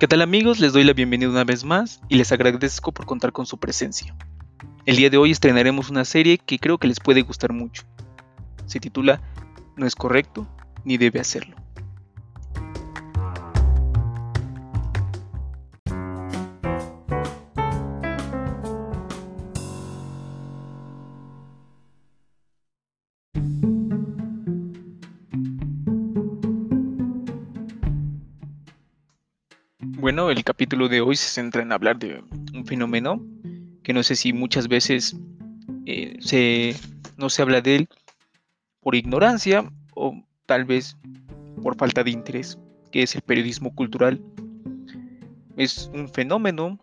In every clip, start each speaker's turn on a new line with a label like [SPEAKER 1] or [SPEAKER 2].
[SPEAKER 1] ¿Qué tal amigos? Les doy la bienvenida una vez más y les agradezco por contar con su presencia. El día de hoy estrenaremos una serie que creo que les puede gustar mucho. Se titula No es correcto ni debe hacerlo. Capítulo de hoy se centra en hablar de un fenómeno que no sé si muchas veces eh, no se habla de él por ignorancia o tal vez por falta de interés, que es el periodismo cultural. Es un fenómeno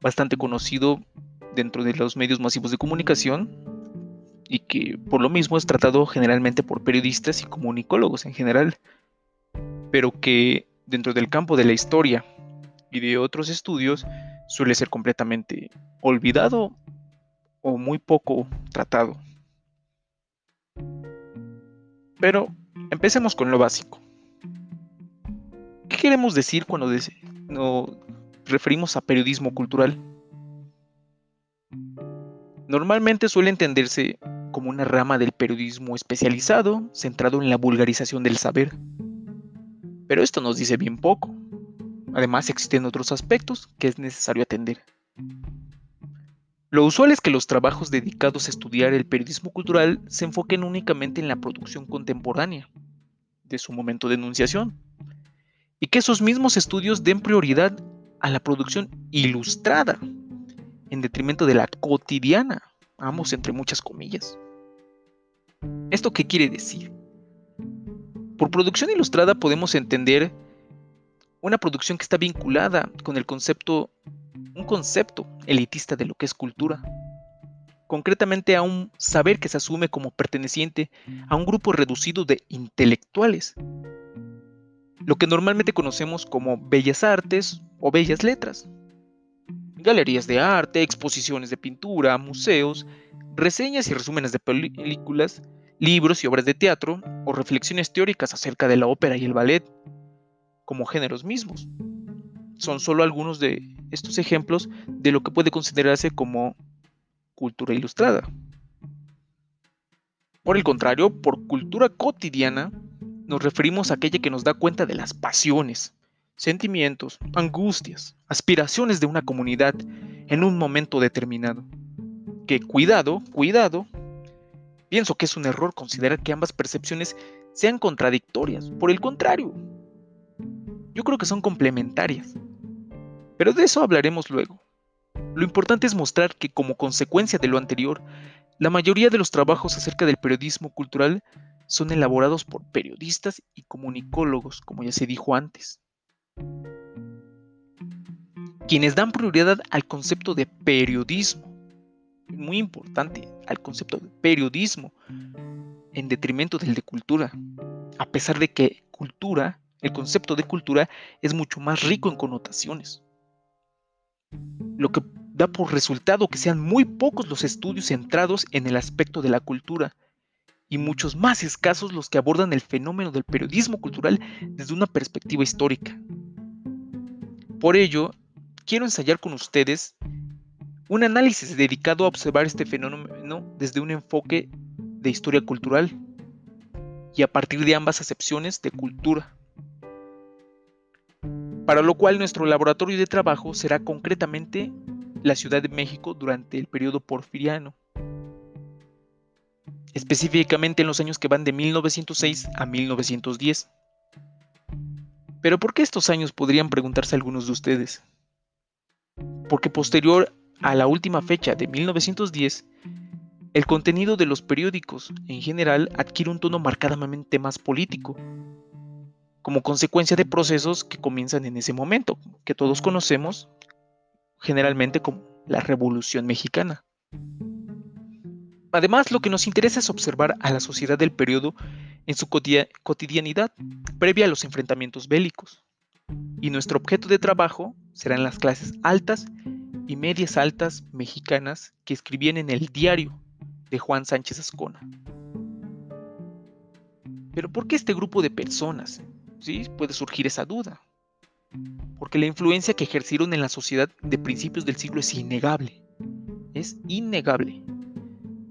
[SPEAKER 1] bastante conocido dentro de los medios masivos de comunicación y que por lo mismo es tratado generalmente por periodistas y comunicólogos en general, pero que dentro del campo de la historia y de otros estudios suele ser completamente olvidado o muy poco tratado. Pero empecemos con lo básico. ¿Qué queremos decir cuando nos referimos a periodismo cultural? Normalmente suele entenderse como una rama del periodismo especializado centrado en la vulgarización del saber. Pero esto nos dice bien poco. Además existen otros aspectos que es necesario atender. Lo usual es que los trabajos dedicados a estudiar el periodismo cultural se enfoquen únicamente en la producción contemporánea de su momento de enunciación y que esos mismos estudios den prioridad a la producción ilustrada en detrimento de la cotidiana, vamos entre muchas comillas. ¿Esto qué quiere decir? Por producción ilustrada podemos entender una producción que está vinculada con el concepto, un concepto elitista de lo que es cultura, concretamente a un saber que se asume como perteneciente a un grupo reducido de intelectuales, lo que normalmente conocemos como bellas artes o bellas letras. Galerías de arte, exposiciones de pintura, museos, reseñas y resúmenes de películas, libros y obras de teatro o reflexiones teóricas acerca de la ópera y el ballet, como géneros mismos. Son solo algunos de estos ejemplos de lo que puede considerarse como cultura ilustrada. Por el contrario, por cultura cotidiana nos referimos a aquella que nos da cuenta de las pasiones, sentimientos, angustias, aspiraciones de una comunidad en un momento determinado. Que cuidado, cuidado, pienso que es un error considerar que ambas percepciones sean contradictorias. Por el contrario, yo creo que son complementarias. Pero de eso hablaremos luego. Lo importante es mostrar que como consecuencia de lo anterior, la mayoría de los trabajos acerca del periodismo cultural son elaborados por periodistas y comunicólogos, como ya se dijo antes, quienes dan prioridad al concepto de periodismo, muy importante, al concepto de periodismo, en detrimento del de cultura, a pesar de que cultura el concepto de cultura es mucho más rico en connotaciones. Lo que da por resultado que sean muy pocos los estudios centrados en el aspecto de la cultura y muchos más escasos los que abordan el fenómeno del periodismo cultural desde una perspectiva histórica. Por ello, quiero ensayar con ustedes un análisis dedicado a observar este fenómeno desde un enfoque de historia cultural y a partir de ambas acepciones de cultura para lo cual nuestro laboratorio de trabajo será concretamente la Ciudad de México durante el periodo porfiriano, específicamente en los años que van de 1906 a 1910. Pero ¿por qué estos años podrían preguntarse algunos de ustedes? Porque posterior a la última fecha de 1910, el contenido de los periódicos en general adquiere un tono marcadamente más político, como consecuencia de procesos que comienzan en ese momento, que todos conocemos generalmente como la Revolución Mexicana. Además, lo que nos interesa es observar a la sociedad del periodo en su cotidianidad previa a los enfrentamientos bélicos. Y nuestro objeto de trabajo serán las clases altas y medias altas mexicanas que escribían en el diario de Juan Sánchez Ascona. Pero ¿por qué este grupo de personas? ¿Sí? Puede surgir esa duda. porque la influencia que ejercieron en la sociedad de principios del siglo es innegable. Es innegable.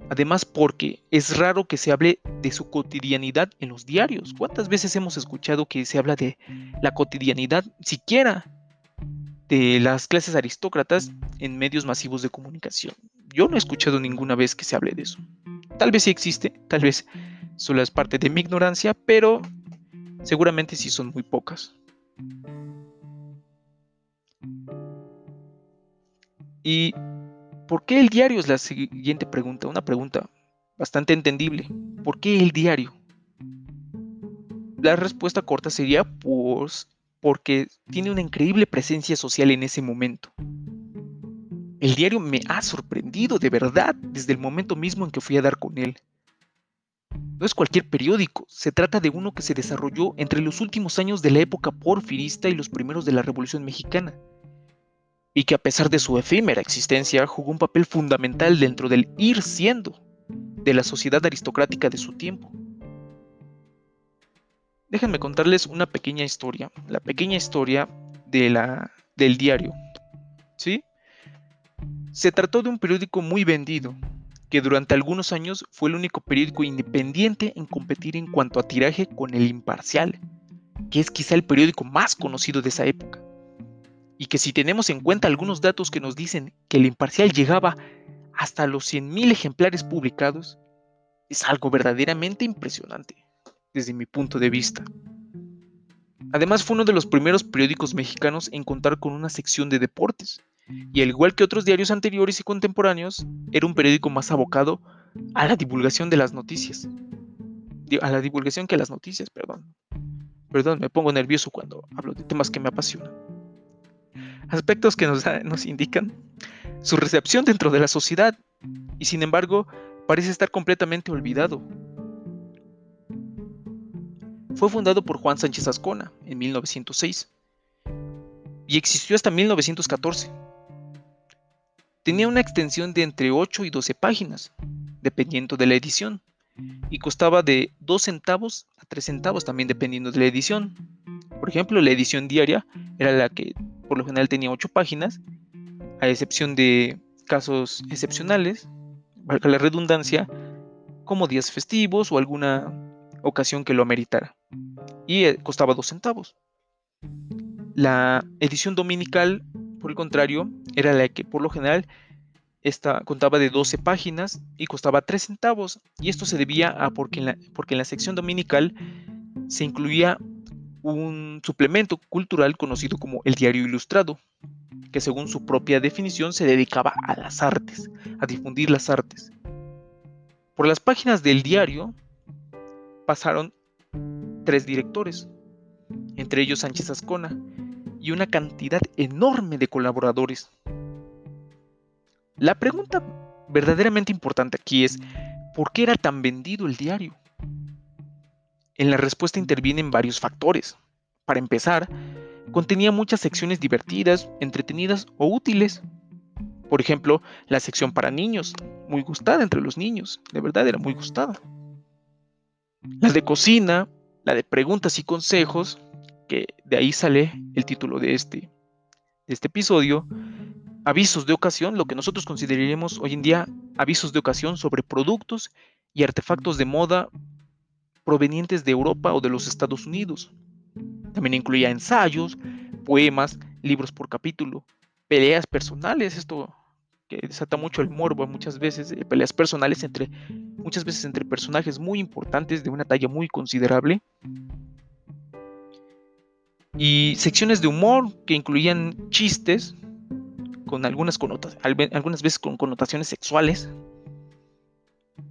[SPEAKER 1] Además porque es raro que se hable de su cotidianidad en los diarios. ¿Cuántas veces hemos escuchado que se habla de la cotidianidad, siquiera de las clases aristócratas en medios masivos de comunicación? Yo no he escuchado ninguna vez que se hable de eso. Tal vez sí existe, tal vez solo es parte de mi ignorancia, pero seguramente sí son muy pocas. ¿Y por qué el diario? Es la siguiente pregunta, una pregunta bastante entendible. ¿Por qué el diario? La respuesta corta sería pues porque tiene una increíble presencia social en ese momento. El diario me ha sorprendido de verdad desde el momento mismo en que fui a dar con él. No es cualquier periódico, se trata de uno que se desarrolló entre los últimos años de la época porfirista y los primeros de la Revolución Mexicana, y que a pesar de su efímera existencia jugó un papel fundamental dentro del ir siendo de la sociedad aristocrática de su tiempo. Déjenme contarles una pequeña historia, la pequeña historia de la, del diario. ¿Sí? Se trató de un periódico muy vendido, que durante algunos años fue el único periódico independiente en competir en cuanto a tiraje con el Imparcial, que es quizá el periódico más conocido de esa época. Y que si tenemos en cuenta algunos datos que nos dicen que el Imparcial llegaba hasta los 100.000 ejemplares publicados, es algo verdaderamente impresionante, desde mi punto de vista. Además fue uno de los primeros periódicos mexicanos en contar con una sección de deportes, y al igual que otros diarios anteriores y contemporáneos, era un periódico más abocado a la divulgación de las noticias. A la divulgación que a las noticias, perdón. Perdón, me pongo nervioso cuando hablo de temas que me apasionan. Aspectos que nos, nos indican su recepción dentro de la sociedad y sin embargo parece estar completamente olvidado. Fue fundado por Juan Sánchez Ascona en 1906 y existió hasta 1914 Tenía una extensión de entre 8 y 12 páginas, dependiendo de la edición, y costaba de 2 centavos a 3 centavos también dependiendo de la edición. Por ejemplo, la edición diaria era la que por lo general tenía 8 páginas, a excepción de casos excepcionales, valga la redundancia, como días festivos o alguna ocasión que lo ameritara. Y eh, costaba 2 centavos. La edición dominical por el contrario, era la que por lo general esta contaba de 12 páginas y costaba 3 centavos. Y esto se debía a porque porque en la sección dominical se incluía un suplemento cultural conocido como el Diario Ilustrado, que según su propia definición se dedicaba a las artes, a difundir las artes. Por las páginas del diario pasaron tres directores, entre ellos Sánchez Ascona, una cantidad enorme de colaboradores. La pregunta verdaderamente importante aquí es, ¿por qué era tan vendido el diario? En la respuesta intervienen varios factores. Para empezar, contenía muchas secciones divertidas, entretenidas o útiles. Por ejemplo, la sección para niños, muy gustada entre los niños, de verdad era muy gustada. La de cocina, la de preguntas y consejos, que de ahí sale el título de este, de este episodio, avisos de ocasión, lo que nosotros consideraríamos hoy en día avisos de ocasión sobre productos y artefactos de moda provenientes de Europa o de los Estados Unidos. También incluía ensayos, poemas, libros por capítulo, peleas personales, esto que desata mucho el morbo muchas veces, eh, peleas personales entre muchas veces entre personajes muy importantes de una talla muy considerable y secciones de humor que incluían chistes con algunas algunas veces con connotaciones sexuales.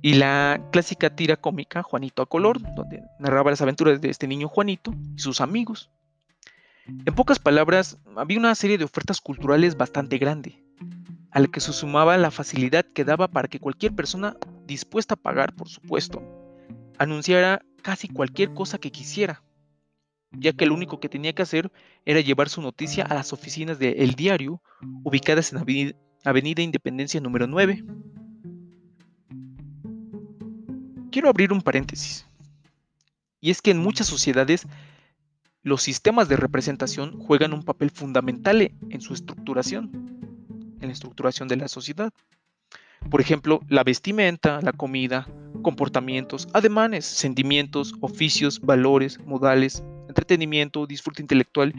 [SPEAKER 1] Y la clásica tira cómica Juanito a color, donde narraba las aventuras de este niño Juanito y sus amigos. En pocas palabras, había una serie de ofertas culturales bastante grande, a la que se sumaba la facilidad que daba para que cualquier persona dispuesta a pagar, por supuesto, anunciara casi cualquier cosa que quisiera, ya que lo único que tenía que hacer era llevar su noticia a las oficinas de El Diario, ubicadas en Avenida, Independencia número 9. Quiero abrir un paréntesis. Y es que en muchas sociedades los sistemas de representación juegan un papel fundamental en su estructuración, en la estructuración de la sociedad. Por ejemplo, la vestimenta, la comida, comportamientos, ademanes, sentimientos, oficios, valores, modales, entretenimiento, disfrute intelectual,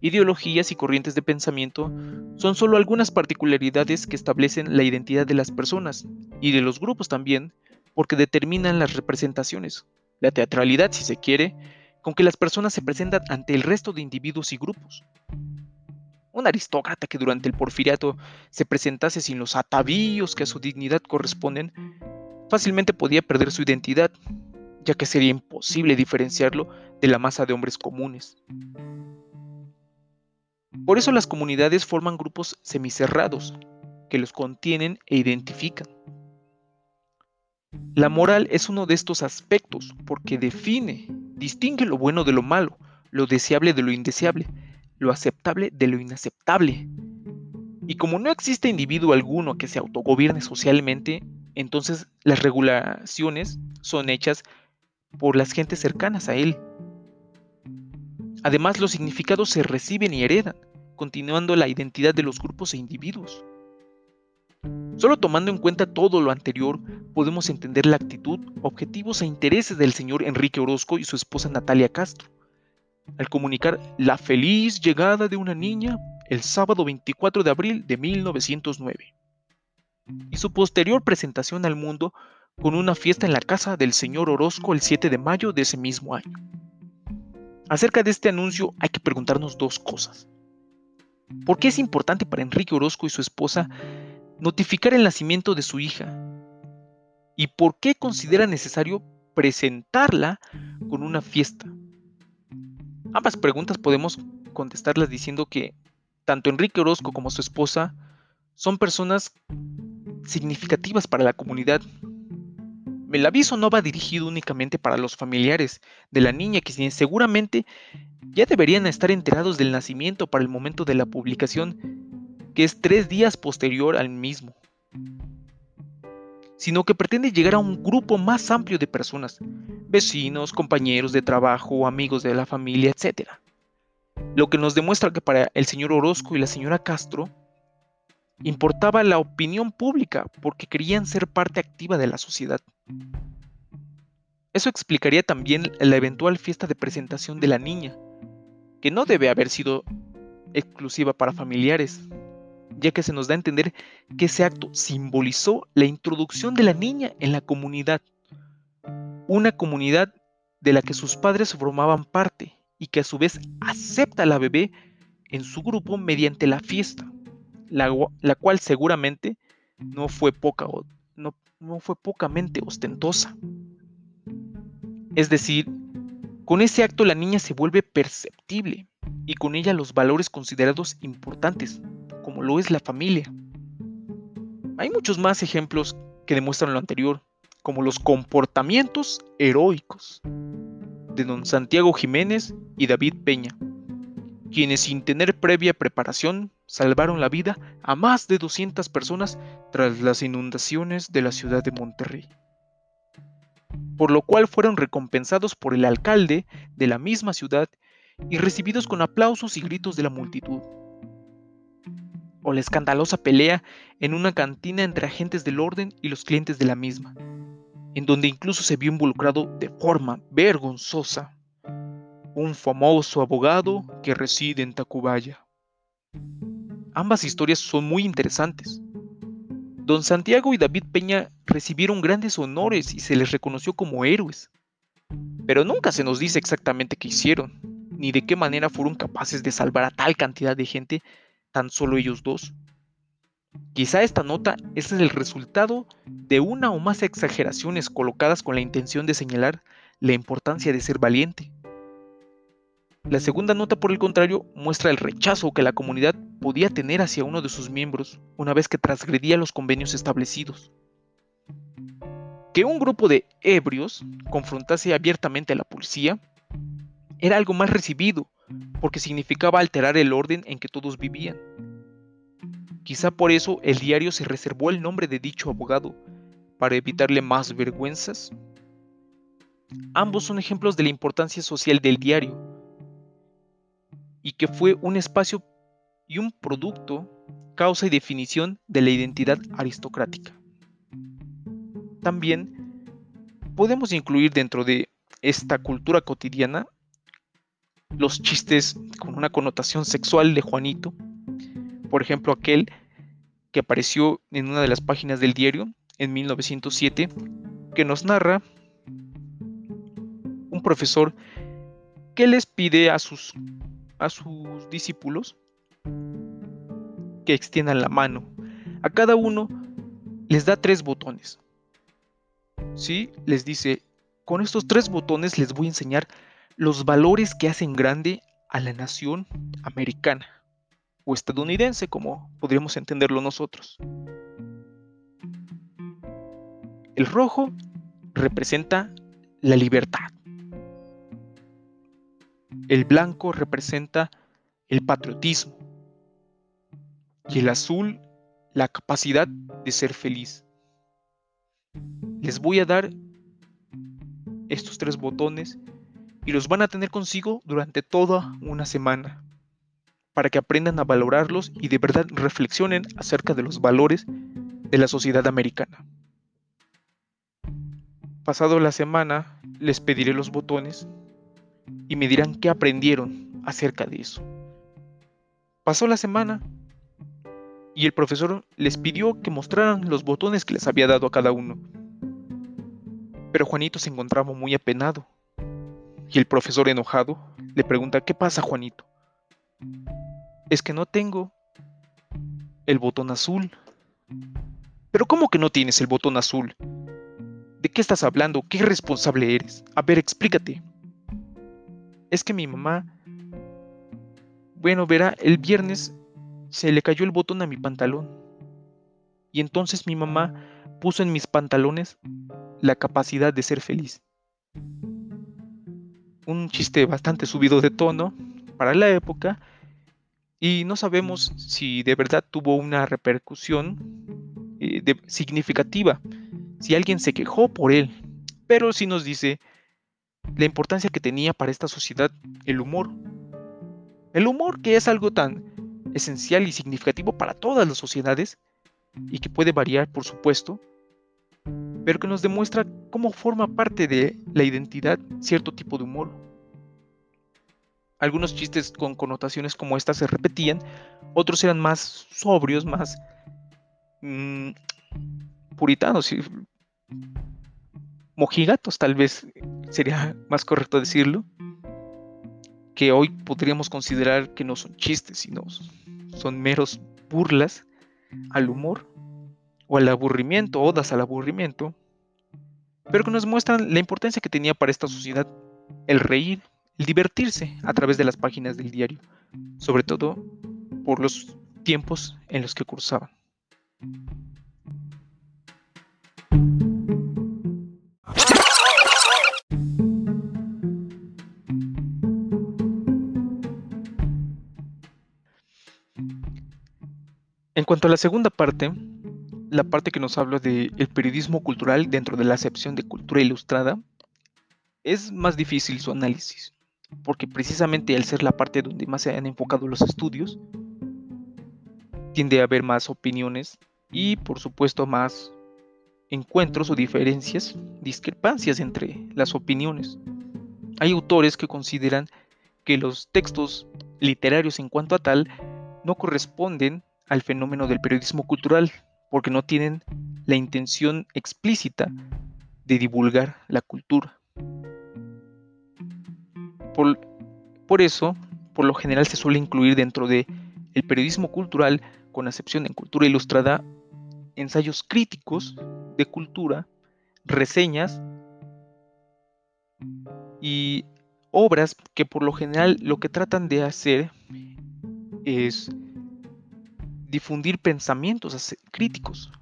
[SPEAKER 1] ideologías y corrientes de pensamiento son solo algunas particularidades que establecen la identidad de las personas y de los grupos también, porque determinan las representaciones, la teatralidad si se quiere, con que las personas se presentan ante el resto de individuos y grupos. Un aristócrata que durante el porfiriato se presentase sin los atavíos que a su dignidad corresponden, fácilmente podía perder su identidad, ya que sería imposible diferenciarlo de la masa de hombres comunes. Por eso las comunidades forman grupos semicerrados, que los contienen e identifican. La moral es uno de estos aspectos porque define, distingue lo bueno de lo malo, lo deseable de lo indeseable, lo aceptable de lo inaceptable. Y como no existe individuo alguno que se autogobierne socialmente, entonces las regulaciones son hechas por las gentes cercanas a él. Además, los significados se reciben y heredan, continuando la identidad de los grupos e individuos. Solo tomando en cuenta todo lo anterior, podemos entender la actitud, objetivos e intereses del señor Enrique Orozco y su esposa Natalia Castro, al comunicar la feliz llegada de una niña el sábado 24 de abril de 1909, y su posterior presentación al mundo con una fiesta en la casa del señor Orozco el 7 de mayo de ese mismo año. Acerca de este anuncio hay que preguntarnos dos cosas. ¿Por qué es importante para Enrique Orozco y su esposa notificar el nacimiento de su hija? ¿Y por qué considera necesario presentarla con una fiesta? Ambas preguntas podemos contestarlas diciendo que tanto Enrique Orozco como su esposa son personas significativas para la comunidad. El aviso no va dirigido únicamente para los familiares de la niña que seguramente ya deberían estar enterados del nacimiento para el momento de la publicación, que es tres días posterior al mismo, sino que pretende llegar a un grupo más amplio de personas, vecinos, compañeros de trabajo, amigos de la familia, etc. Lo que nos demuestra que para el señor Orozco y la señora Castro importaba la opinión pública porque querían ser parte activa de la sociedad. Eso explicaría también la eventual fiesta de presentación de la niña, que no debe haber sido exclusiva para familiares, ya que se nos da a entender que ese acto simbolizó la introducción de la niña en la comunidad, una comunidad de la que sus padres formaban parte y que a su vez acepta a la bebé en su grupo mediante la fiesta, la, cual seguramente no fue, poca, no, no fue pocamente ostentosa. Es decir, con ese acto la niña se vuelve perceptible y con ella los valores considerados importantes, como lo es la familia. Hay muchos más ejemplos que demuestran lo anterior, como los comportamientos heroicos de don Santiago Jiménez y David Peña, quienes sin tener previa preparación salvaron la vida a más de 200 personas tras las inundaciones de la ciudad de Monterrey por lo cual fueron recompensados por el alcalde de la misma ciudad y recibidos con aplausos y gritos de la multitud. O la escandalosa pelea en una cantina entre agentes del orden y los clientes de la misma, en donde incluso se vio involucrado de forma vergonzosa un famoso abogado que reside en Tacubaya. Ambas historias son muy interesantes, Don Santiago y David Peña recibieron grandes honores y se les reconoció como héroes. Pero nunca se nos dice exactamente qué hicieron, ni de qué manera fueron capaces de salvar a tal cantidad de gente tan solo ellos dos. Quizá esta nota es el resultado de una o más exageraciones colocadas con la intención de señalar la importancia de ser valiente. La segunda nota, por el contrario, muestra el rechazo que la comunidad podía tener hacia uno de sus miembros una vez que transgredía los convenios establecidos. Que un grupo de ebrios confrontase abiertamente a la policía era algo mal recibido, porque significaba alterar el orden en que todos vivían. Quizá por eso el diario se reservó el nombre de dicho abogado, para evitarle más vergüenzas. Ambos son ejemplos de la importancia social del diario, y que fue un espacio y un producto, causa y definición de la identidad aristocrática. También podemos incluir dentro de esta cultura cotidiana los chistes con una connotación sexual de Juanito, por ejemplo aquel que apareció en una de las páginas del diario en 1907, que nos narra un profesor que les pide a sus, a sus discípulos que extiendan la mano. A cada uno les da tres botones. ¿Sí? Les dice, con estos tres botones les voy a enseñar los valores que hacen grande a la nación americana o estadounidense, como podríamos entenderlo nosotros. El rojo representa la libertad. El blanco representa el patriotismo. Y el azul la capacidad de ser feliz. Les voy a dar estos tres botones y los van a tener consigo durante toda una semana para que aprendan a valorarlos y de verdad reflexionen acerca de los valores de la sociedad americana. Pasado la semana, les pediré los botones y me dirán qué aprendieron acerca de eso. Pasó la semana y el profesor les pidió que mostraran los botones que les había dado a cada uno. Pero Juanito se encontraba muy apenado y el profesor enojado le pregunta, ¿qué pasa Juanito? Es que no tengo el botón azul. Pero ¿cómo que no tienes el botón azul? ¿De qué estás hablando? ¿Qué responsable eres? A ver, explícate. Es que mi mamá... Bueno, verá, el viernes se le cayó el botón a mi pantalón. Y entonces mi mamá puso en mis pantalones la capacidad de ser feliz. Un chiste bastante subido de tono para la época, y no sabemos si de verdad tuvo una repercusión eh, significativa, si alguien se quejó por él, pero sí nos dice la importancia que tenía para esta sociedad el humor. El humor que es algo tan esencial y significativo para todas las sociedades y que puede variar, por supuesto, pero que nos demuestra cómo forma parte de la identidad cierto tipo de humor. Algunos chistes con connotaciones como esta se repetían, otros eran más sobrios, más mm, puritanos mojigatos, tal vez sería más correcto decirlo, que hoy podríamos considerar que no son chistes, sino son meros burlas al humor o al aburrimiento, odas al aburrimiento, pero que nos muestran la importancia que tenía para esta sociedad el reír el divertirse a través de las páginas del diario, sobre todo por los tiempos en los que cursaban. Cuanto a la segunda parte, la parte que nos habla del periodismo cultural dentro de la acepción de cultura ilustrada, es más difícil su análisis porque precisamente al ser la parte donde más se han enfocado los estudios, tiende a haber más opiniones y por supuesto más encuentros o diferencias, discrepancias entre las opiniones. Hay autores que consideran que los textos literarios en cuanto a tal no corresponden al fenómeno del periodismo cultural porque no tienen la intención explícita de divulgar la cultura. Por, eso, por lo general se suele incluir dentro de el periodismo cultural, con acepción en cultura ilustrada, ensayos críticos de cultura, reseñas y obras que por lo general lo que tratan de hacer es difundir pensamientos críticos,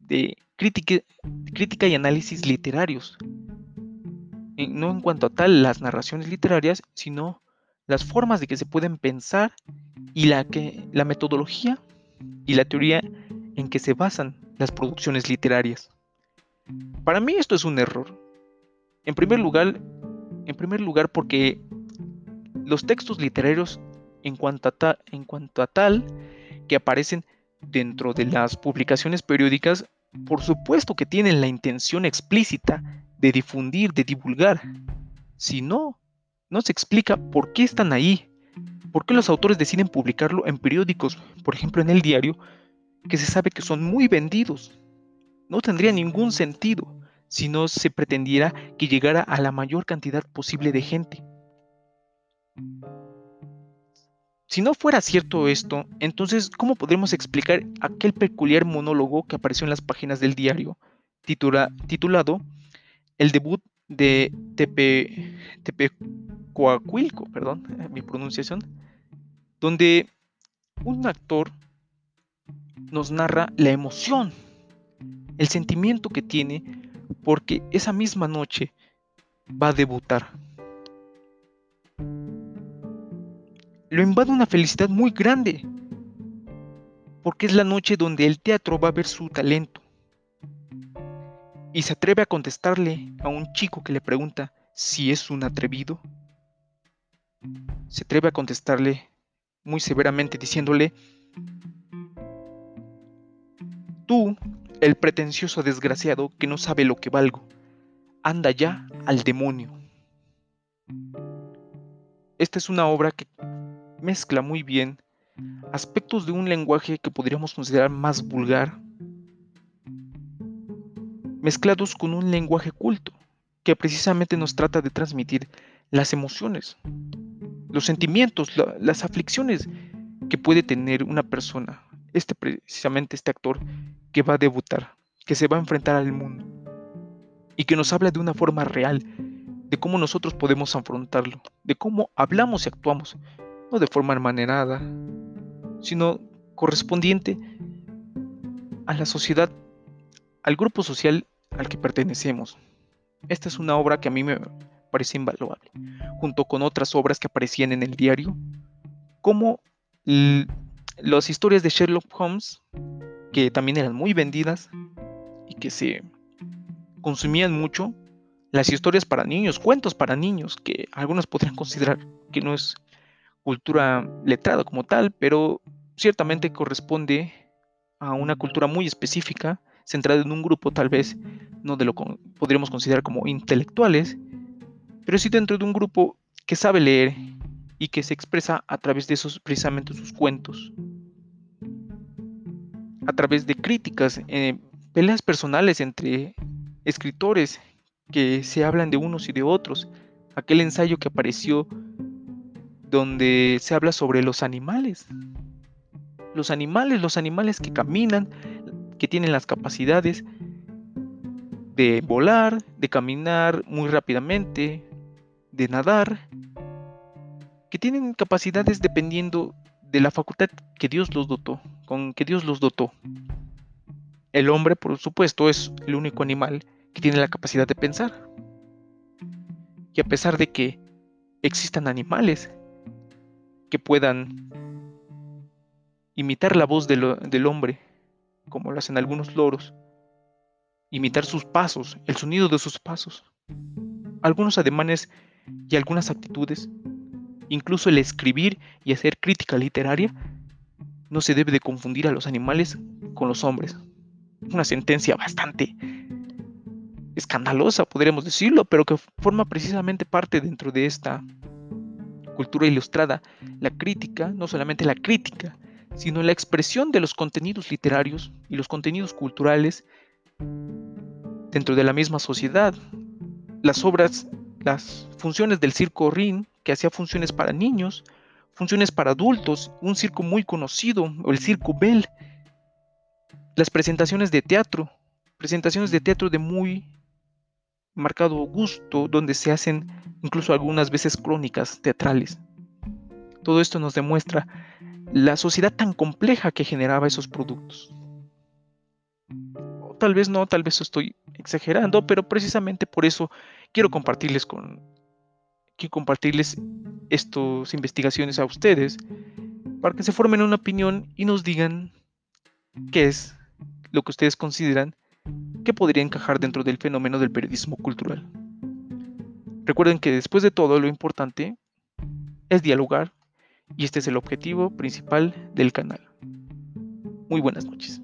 [SPEAKER 1] de crítica, crítica y análisis literarios, no en cuanto a tal las narraciones literarias, sino las formas de que se pueden pensar y la, que, la metodología y la teoría en que se basan las producciones literarias. Para mí esto es un error. En primer lugar, en primer lugar porque los textos literarios en cuanto a, en cuanto a tal que aparecen dentro de las publicaciones periódicas, por supuesto que tienen la intención explícita de difundir, de divulgar. Si no, no se explica por qué están ahí, por qué los autores deciden publicarlo en periódicos, por ejemplo en el diario, que se sabe que son muy vendidos. No tendría ningún sentido si no se pretendiera que llegara a la mayor cantidad posible de gente. Si no fuera cierto esto, entonces, ¿cómo podremos explicar aquel peculiar monólogo que apareció en las páginas del diario, titulado El debut de Tepe, Tepecuacuilco, perdón, mi pronunciación, donde un actor nos narra la emoción, el sentimiento que tiene porque esa misma noche va a debutar. Lo invade una felicidad muy grande, porque es la noche donde el teatro va a ver su talento. Y se atreve a contestarle a un chico que le pregunta si es un atrevido. Se atreve a contestarle muy severamente diciéndole, tú el pretencioso desgraciado que no sabe lo que valgo. Anda ya al demonio. Esta es una obra que mezcla muy bien aspectos de un lenguaje que podríamos considerar más vulgar, mezclados con un lenguaje culto, que precisamente nos trata de transmitir las emociones, los sentimientos, las aflicciones que puede tener una persona. Este precisamente este actor que va a debutar, que se va a enfrentar al mundo y que nos habla de una forma real de cómo nosotros podemos afrontarlo, de cómo hablamos y actuamos, no de forma manera sino correspondiente a la sociedad, al grupo social al que pertenecemos. Esta es una obra que a mí me parece invaluable, junto con otras obras que aparecían en el diario, como las historias de Sherlock Holmes que también eran muy vendidas y que se consumían mucho. Las historias para niños, cuentos para niños, que algunos podrían considerar que no es cultura letrada como tal, pero ciertamente corresponde a una cultura muy específica, centrada en un grupo tal vez, no de lo que podríamos considerar como intelectuales, pero sí dentro de un grupo que sabe leer y que se expresa a través de esos precisamente sus cuentos a través de críticas, eh, peleas personales entre escritores que se hablan de unos y de otros. Aquel ensayo que apareció donde se habla sobre los animales. Los animales, los animales que caminan, que tienen las capacidades de volar, de caminar muy rápidamente, de nadar, que tienen capacidades dependiendo de la facultad que Dios los dotó, con que Dios los dotó. El hombre, por supuesto, es el único animal que tiene la capacidad de pensar. Y a pesar de que existan animales que puedan imitar la voz del hombre, como lo hacen algunos loros, imitar sus pasos, el sonido de sus pasos, algunos ademanes y algunas actitudes Incluso el escribir y hacer crítica literaria no se debe de confundir a los animales con los hombres. Una sentencia bastante escandalosa, podríamos decirlo, pero que forma precisamente parte dentro de esta cultura ilustrada. La crítica, no solamente la crítica, sino la expresión de los contenidos literarios y los contenidos culturales dentro de la misma sociedad. Las obras, las funciones del circo Rin que hacía funciones para niños, funciones para adultos, un circo muy conocido, o el Circo Bell, las presentaciones de teatro, presentaciones de teatro de muy marcado gusto, donde se hacen incluso algunas veces crónicas teatrales. Todo esto nos demuestra la sociedad tan compleja que generaba esos productos. Tal vez no, tal vez estoy exagerando, pero precisamente por eso quiero compartirles con que compartirles estas investigaciones a ustedes para que se formen una opinión y nos digan qué es lo que ustedes consideran que podría encajar dentro del fenómeno del periodismo cultural. Recuerden que después de todo lo importante es dialogar Y este es el objetivo principal del canal. Muy buenas noches.